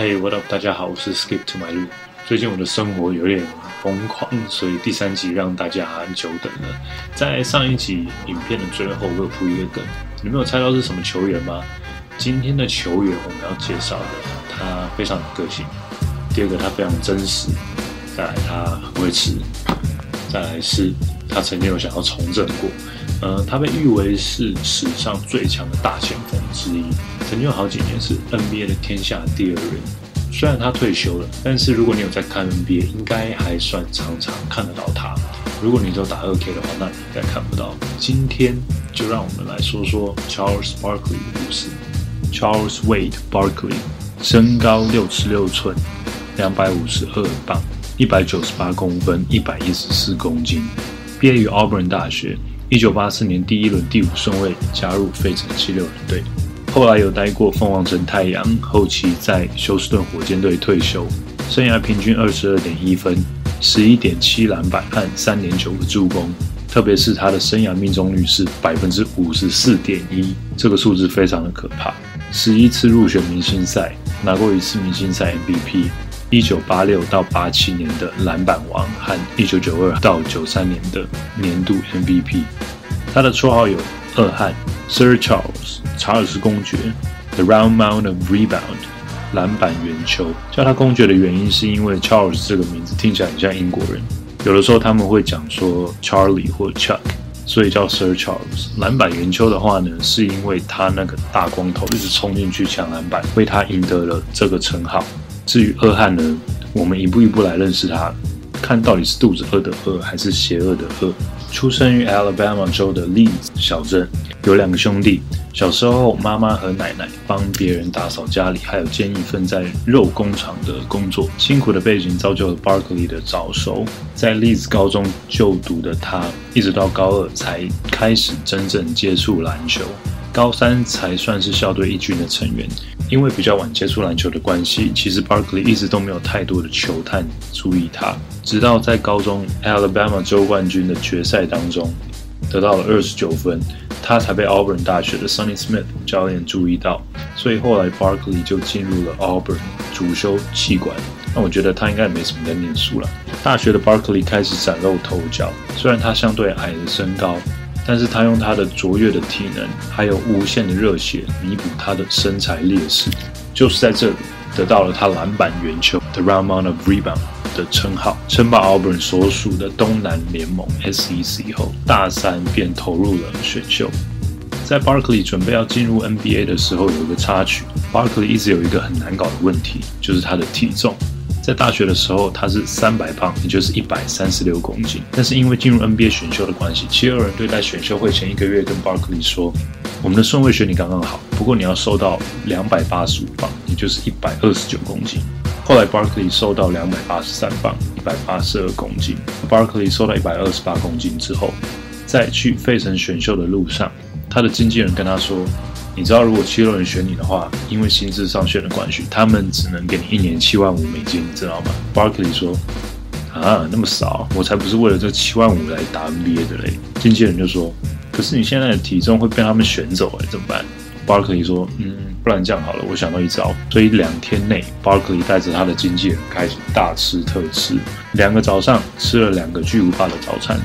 Hey, what up？大家好，我是 Skip to my 路。最近我的生活有点疯狂，所以第三集让大家很久等了。在上一集影片的最后，我有铺一个梗，你们有猜到是什么球员吗？今天的球员我们要介绍的，他非常有个性。第二个，他非常真实。再来，他很会吃。再来是，他曾经有想要从政过。呃，他被誉为是史上最强的大前锋之一，曾经有好几年是 NBA 的天下第二人。虽然他退休了，但是如果你有在看 NBA，应该还算常常看得到他。如果你都打二 K 的话，那你应该看不到。今天就让我们来说说 Charles Barkley 的故事。Charles Wade Barkley，身高六尺六寸，两百五十二磅，一百九十八公分，一百一十四公斤，毕业于 Auburn 大学。一九八四年第一轮第五顺位加入费城七六人队，后来有待过凤凰城太阳，后期在休斯顿火箭队退休，生涯平均二十二点一分，十一点七篮板和三点九个助攻，特别是他的生涯命中率是百分之五十四点一，这个数字非常的可怕。十一次入选明星赛，拿过一次明星赛 MVP。一九八六到八七年的篮板王和一九九二到九三年的年度 MVP，他的绰号有二汉 Sir Charles 查尔斯公爵，The Round Mound of Rebound 篮板圆球，叫他公爵的原因是因为 Charles 这个名字听起来很像英国人，有的时候他们会讲说 Charlie 或 Chuck，所以叫 Sir Charles。篮板圆球的话呢，是因为他那个大光头一直冲进去抢篮板，为他赢得了这个称号。至于二汉呢，我们一步一步来认识他，看到底是肚子饿的饿，还是邪恶的恶。出生于 Alabama 州的 Leeds 小镇，有两个兄弟。小时候，妈妈和奶奶帮别人打扫家里，还有兼一份在肉工厂的工作。辛苦的背景造就了 Barkley 的早熟。在 Leeds 高中就读的他，一直到高二才开始真正接触篮球。高三才算是校队一军的成员，因为比较晚接触篮球的关系，其实 Barkley 一直都没有太多的球探注意他。直到在高中 Alabama 州冠军的决赛当中，得到了二十九分，他才被 Auburn 大学的 Sonny Smith 教练注意到。所以后来 Barkley 就进入了 Auburn 主修气管。那我觉得他应该也没什么在念书了。大学的 Barkley 开始崭露头角，虽然他相对矮的身高。但是他用他的卓越的体能，还有无限的热血，弥补他的身材劣势，就是在这里得到了他篮板圆球 The Round Mound of Rebound 的称号。称霸 Auburn 所属的东南联盟 SEC 后，大三便投入了选秀。在 Barkley 准备要进入 NBA 的时候，有一个插曲。Barkley 一直有一个很难搞的问题，就是他的体重。在大学的时候，他是三百磅，也就是一百三十六公斤。但是因为进入 NBA 选秀的关系，七六人队在选秀会前一个月跟 Barkley 说：“我们的顺位选你刚刚好，不过你要瘦到两百八十五磅，也就是一百二十九公斤。”后来 Barkley 瘦到两百八十三磅，一百八十二公斤。Barkley 瘦到一百二十八公斤之后，在去费城选秀的路上，他的经纪人跟他说。你知道，如果七六人选你的话，因为薪资上限的关系，他们只能给你一年七万五美金，你知道吗？Barkley 说：“啊，那么少，我才不是为了这七万五来打 NBA 的嘞。”经纪人就说：“可是你现在的体重会被他们选走，哎，怎么办？”Barkley 说：“嗯，不然这样好了，我想到一招。”所以两天内，Barkley 带着他的经纪人开始大吃特吃，两个早上吃了两个巨无霸的早餐。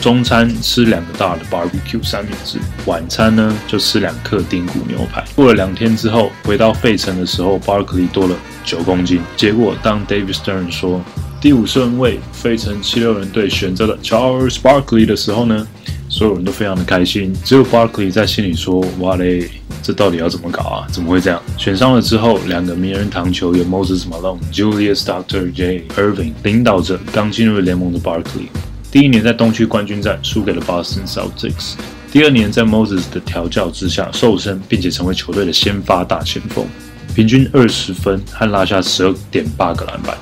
中餐吃两个大的 barbecue 三明治，晚餐呢就吃两克丁骨牛排。过了两天之后，回到费城的时候，Barkley 多了九公斤。结果当 David Stern 说第五顺位费城七六人队选择了 Charles Barkley 的时候呢，所有人都非常的开心。只有 Barkley 在心里说：“哇嘞，这到底要怎么搞啊？怎么会这样？”选上了之后，两个名人堂球员 Moses Malone、Julius Dr. J. Irving 领导着刚进入联盟的 Barkley。第一年在东区冠军战输给了 Boston Celtics，第二年在 Moses 的调教之下瘦身，并且成为球队的先发大前锋，平均二十分和拉下十二点八个篮板。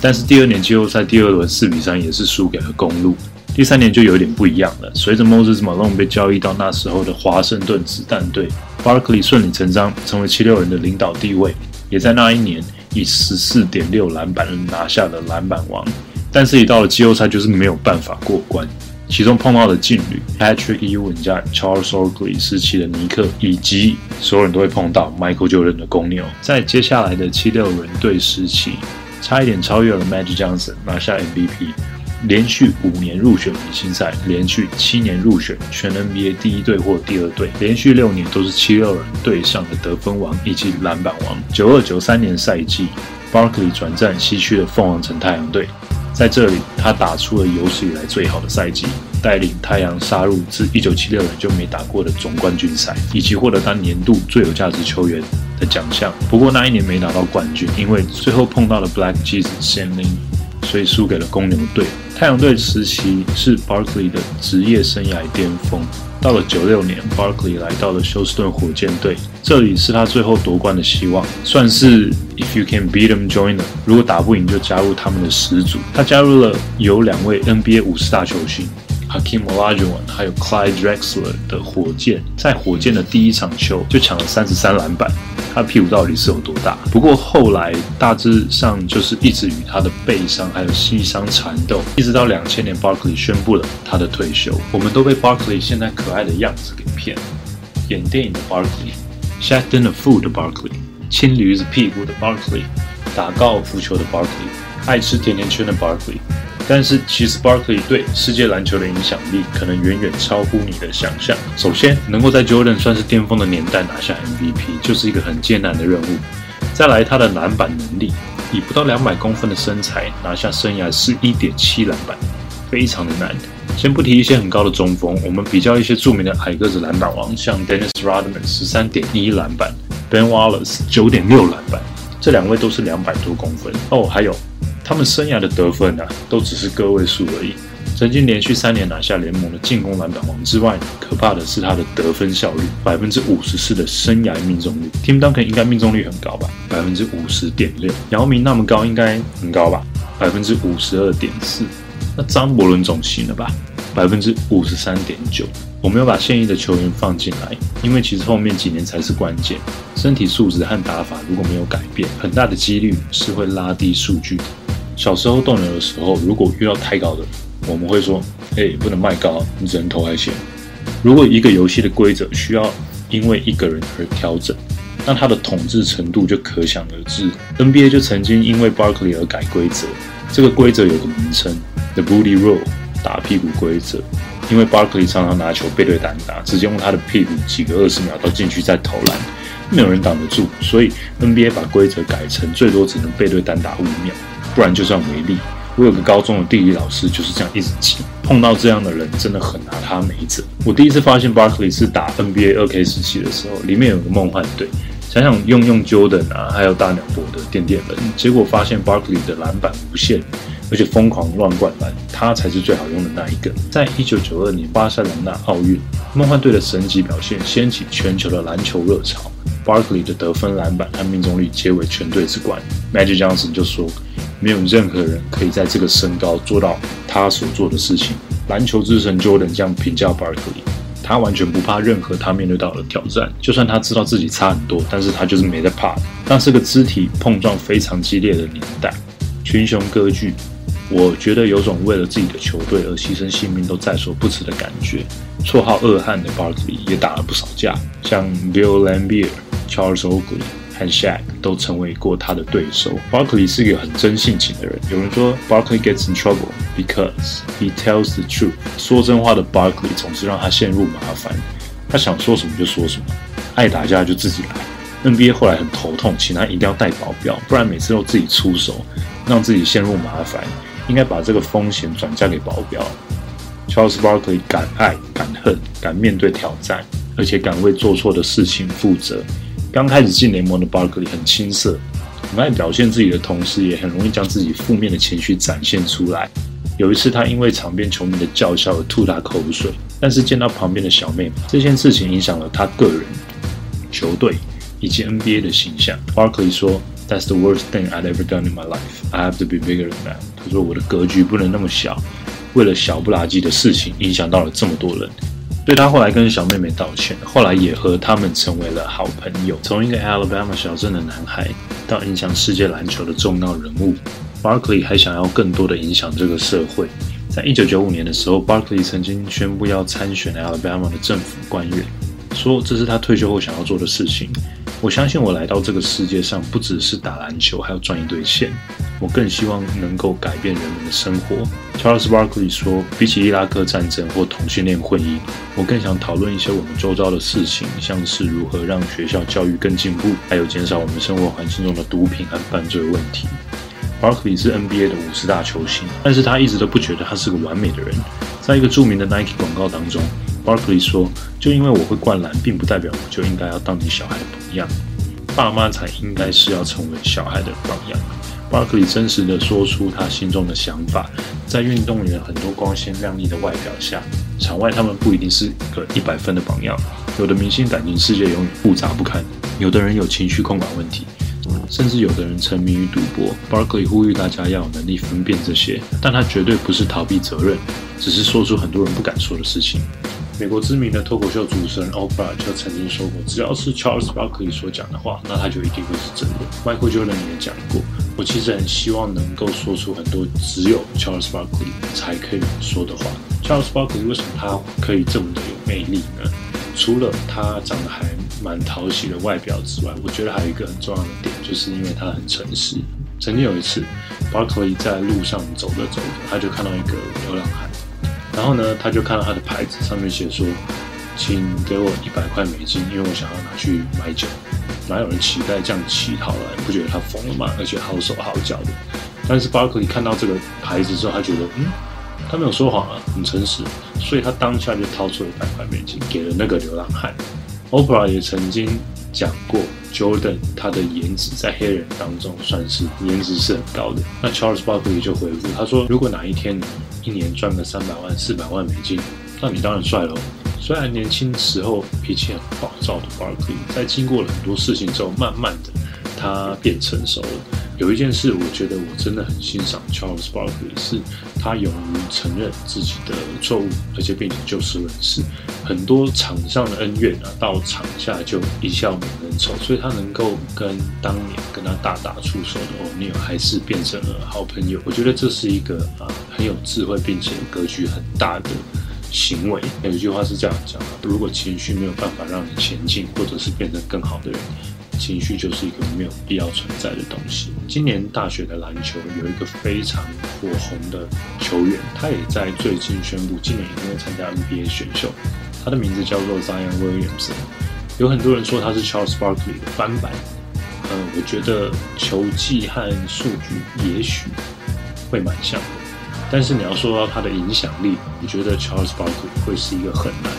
但是第二年季后赛第二轮四比三也是输给了公路。第三年就有点不一样了，随着 Moses Malone 被交易到那时候的华盛顿子弹队，Barkley 顺理成章成为七六人的领导地位，也在那一年以十四点六篮板拿下了篮板王。但是，一到了季后赛，就是没有办法过关。其中碰到的劲旅 Patrick Ewing 加 Charles Oakley 时期的尼克，以及所有人都会碰到 Michael Jordan 的公牛。在接下来的七六人队时期，差一点超越了 Magic Johnson 拿下 MVP，连续五年入选明星赛，连续七年入选全 NBA 第一队或第二队，连续六年都是七六人队上的得分王以及篮板王。九二九三年赛季，Barkley 转战西区的凤凰城太阳队。在这里，他打出了有史以来最好的赛季，带领太阳杀入自1976年就没打过的总冠军赛，以及获得当年度最有价值球员的奖项。不过那一年没拿到冠军，因为最后碰到了 Black Jesus s a n l i n 所以输给了公牛队。太阳队时期是 Barkley 的职业生涯巅峰。到了九六年，Barkley 来到了休斯顿火箭队，这里是他最后夺冠的希望，算是 If you can beat them, join them。如果打不赢，就加入他们的始祖。他加入了有两位 NBA 五十大球星。Hakeem Olajuwon 还有 Clyde Drexler 的火箭，在火箭的第一场球就抢了三十三篮板，他屁股到底是有多大？不过后来大致上就是一直与他的背伤还有膝伤缠斗，一直到两千年 Barkley 宣布了他的退休。我们都被 Barkley 现在可爱的样子给骗了，演电影的 Barclay Barkley，Shaq dinner food 的 Barkley，亲驴子屁股的 Barkley，打高尔夫球的 Barkley，爱吃甜甜圈的 Barkley。但是，其实 Barkley 对世界篮球的影响力可能远远超乎你的想象。首先，能够在 Jordan 算是巅峰的年代拿下 MVP，就是一个很艰难的任务。再来，他的篮板能力，以不到两百公分的身材拿下生涯是一点七篮板，非常的难。先不提一些很高的中锋，我们比较一些著名的矮个子篮板王，像 Dennis Rodman 十三点一篮板，Ben Wallace 九点六篮板，这两位都是两百多公分哦。还有。他们生涯的得分呢，都只是个位数而已。曾经连续三年拿下联盟的进攻篮板王之外，可怕的是他的得分效率，百分之五十四的生涯命中率。Tim Duncan 应该命中率很高吧？百分之五十点六。姚明那么高，应该很高吧？百分之五十二点四。那张伯伦总行了吧？百分之五十三点九。我没有把现役的球员放进来，因为其实后面几年才是关键。身体素质和打法如果没有改变，很大的几率是会拉低数据的。小时候斗牛的时候，如果遇到太高的，我们会说：“哎，不能卖高，你只能投海线。”如果一个游戏的规则需要因为一个人而调整，那它的统治程度就可想而知。NBA 就曾经因为 Barkley 而改规则，这个规则有个名称：The Booty Rule，打屁股规则。因为 Barkley 常常拿球背对单打，直接用他的屁股挤个二十秒到禁区再投篮，没有人挡得住，所以 NBA 把规则改成最多只能背对单打五秒。不然就算违例。我有个高中的地理老师就是这样一直记，碰到这样的人真的很拿他没辙。我第一次发现 Barkley 是打 NBA 二 K 时期的时候，里面有个梦幻队，想想用用 Jordan 啊，还有大鸟博的垫垫人，结果发现 Barkley 的篮板无限，而且疯狂乱灌篮，他才是最好用的那一个。在一九九二年巴塞罗那奥运，梦幻队的神级表现掀起全球的篮球热潮，Barkley 的得分、篮板和命中率皆为全队之冠。Magic Johnson 就说。没有任何人可以在这个身高做到他所做的事情。篮球之神 Jordan 这样评价 Barkley，他完全不怕任何他面对到的挑战，就算他知道自己差很多，但是他就是没在怕。那是个肢体碰撞非常激烈的年代，群雄割据，我觉得有种为了自己的球队而牺牲性命都在所不辞的感觉。绰号恶汉的 Barkley 也打了不少架，像 Bill l a m b e e r、Charles Oakley。和 Shaq 都成为过他的对手。Barkley 是一个很真性情的人。有人说 Barkley gets in trouble because he tells the truth。说真话的 Barkley 总是让他陷入麻烦。他想说什么就说什么，爱打架就自己来。NBA 后来很头痛，请他一定要带保镖，不然每次都自己出手，让自己陷入麻烦。应该把这个风险转嫁给保镖。Charles Barkley 敢爱敢恨，敢面对挑战，而且敢为做错的事情负责。刚开始进联盟的 Barkley 很青涩，很爱表现自己的同时，也很容易将自己负面的情绪展现出来。有一次，他因为场边球迷的叫嚣而吐他口水，但是见到旁边的小妹，这件事情影响了他个人、球队以及 NBA 的形象。Barkley 说：“That's the worst thing I've ever done in my life. I have to be bigger than that.” 他说：“我的格局不能那么小，为了小不拉几的事情影响到了这么多人。”所以他后来跟小妹妹道歉，后来也和他们成为了好朋友。从一个 Alabama 小镇的男孩，到影响世界篮球的重要人物，Barkley 还想要更多的影响这个社会。在一九九五年的时候，Barkley 曾经宣布要参选 Alabama 的政府官员，说这是他退休后想要做的事情。我相信我来到这个世界上，不只是打篮球，还要赚一堆钱。我更希望能够改变人们的生活。Charles Barkley 说：“比起伊拉克战争或同性恋婚姻，我更想讨论一些我们周遭的事情，像是如何让学校教育更进步，还有减少我们生活环境中的毒品和犯罪问题。” Barkley 是 NBA 的五十大球星，但是他一直都不觉得他是个完美的人。在一个著名的 Nike 广告当中。Barkley 说：“就因为我会灌篮，并不代表我就应该要当你小孩的榜样。爸妈才应该是要成为小孩的榜样。” Barkley 真实的说出他心中的想法。在运动员很多光鲜亮丽的外表下，场外他们不一定是一个一百分的榜样。有的明星感情世界永远复杂不堪，有的人有情绪控管问题，甚至有的人沉迷于赌博。Barkley 呼吁大家要有能力分辨这些，但他绝对不是逃避责任，只是说出很多人不敢说的事情。美国知名的脱口秀主持人 Oprah 就曾经说过：“只要是 Charles Barkley 所讲的话，那他就一定会是真的。” Michael Jordan 也讲过：“我其实很希望能够说出很多只有 Charles Barkley 才可以说的话。Charles Barkley 为什么他可以这么的有魅力呢？除了他长得还蛮讨喜的外表之外，我觉得还有一个很重要的点，就是因为他很诚实。曾经有一次，Barkley 在路上走着走着，他就看到一个流浪汉。然后呢，他就看到他的牌子上面写说：“请给我一百块美金，因为我想要拿去买酒。”哪有人乞丐这样乞讨了？你不觉得他疯了吗？而且好手好脚的。但是巴克利看到这个牌子之后，他觉得，嗯，他没有说谎啊，很诚实，所以他当下就掏出了一百块美金给了那个流浪汉。Oprah 也曾经讲过，Jordan 他的颜值在黑人当中算是颜值是很高的。那 Charles Barkley 就回复他说：“如果哪一天……”一年赚个三百万、四百万美金，那你当然帅喽。虽然年轻时候脾气很暴躁的 Barkley，在经过了很多事情之后，慢慢的他变成熟了。有一件事，我觉得我真的很欣赏 Charles Barkley，是他勇于承认自己的错误，而且并且就事论事。很多场上的恩怨啊，到场下就一笑泯恩仇，所以他能够跟当年跟他大打出手的 O'Neal 还是变成了好朋友。我觉得这是一个啊很有智慧，并且格局很大的行为。有一句话是这样讲的：如果情绪没有办法让你前进，或者是变成更好的人。情绪就是一个没有必要存在的东西。今年大学的篮球有一个非常火红的球员，他也在最近宣布今年一定会参加 NBA 选秀。他的名字叫做 Zion Williamson。有很多人说他是 Charles Barkley 的翻版。嗯，我觉得球技和数据也许会蛮像的，但是你要说到他的影响力，我觉得 Charles Barkley 会是一个很难。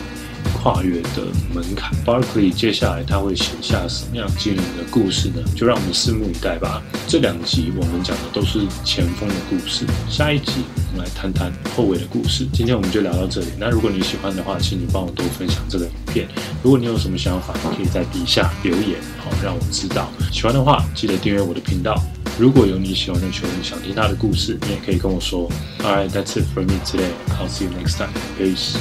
跨越的门槛，Barkley 接下来他会写下什么样惊人的故事呢？就让我们拭目以待吧。这两集我们讲的都是前锋的故事，下一集我们来谈谈后卫的故事。今天我们就聊到这里。那如果你喜欢的话，请你帮我多分享这个影片。如果你有什么想法，可以在底下留言，好让我知道。喜欢的话，记得订阅我的频道。如果有你喜欢的球员想听他的故事，你也可以跟我说。Alright, that's it for me today. I'll see you next time. Peace.